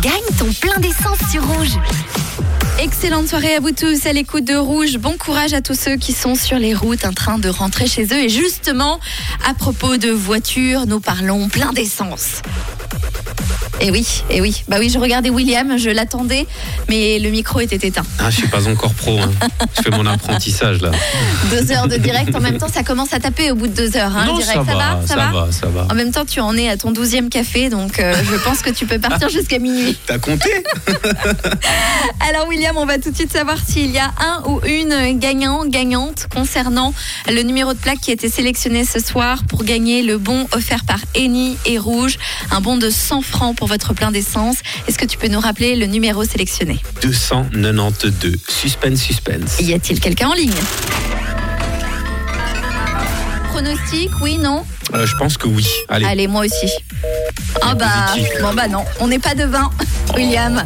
Gagne ton plein d'essence sur Rouge. Excellente soirée à vous tous à l'écoute de Rouge. Bon courage à tous ceux qui sont sur les routes en train de rentrer chez eux. Et justement, à propos de voitures, nous parlons plein d'essence. Et oui, et oui. Bah oui, je regardais William, je l'attendais, mais le micro était éteint. Ah, je suis pas encore pro. hein. Je fais mon apprentissage là. Deux heures de direct. En même temps, ça commence à taper au bout de deux heures. Hein, non, direct. ça, va, ça va, ça va. En même temps, tu en es à ton douzième café, donc euh, je pense que tu peux partir jusqu'à minuit. T'as compté Alors William, on va tout de suite savoir s'il y a un ou une gagnant, gagnante concernant le numéro de plaque qui a été sélectionné ce soir pour gagner le bon offert par Eni et Rouge, un bon de 100 francs pour votre plein d'essence. Est-ce que tu peux nous rappeler le numéro sélectionné? 292. Suspense, suspense. Y a-t-il quelqu'un en ligne? Pronostic, oui, non? Euh, je pense que oui. Allez. Allez, moi aussi. Ah bah, bon bah non, on n'est pas de 20, William.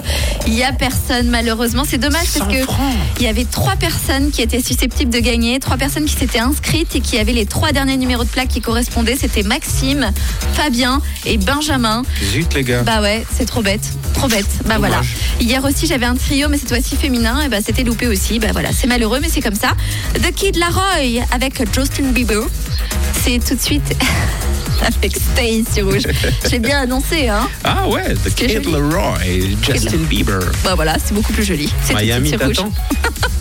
Il y a personne malheureusement. C'est dommage parce 100 que francs. il y avait trois personnes qui étaient susceptibles de gagner, trois personnes qui s'étaient inscrites et qui avaient les trois derniers numéros de plaque qui correspondaient. C'était Maxime, Fabien et Benjamin. Zut les gars. Bah ouais, c'est trop bête, trop bête. Bah Dommage. voilà. Hier aussi j'avais un trio, mais cette fois-ci féminin, et bah c'était loupé aussi. Bah voilà, c'est malheureux, mais c'est comme ça. The Kid Laroi avec Justin Bieber. C'est tout de suite avec Stay sur rouge. J'ai bien annoncé, hein. Ah ouais, The Kid. Leroy, Justin Bieber. Bah voilà, c'est beaucoup plus joli. C'est Miami t'attends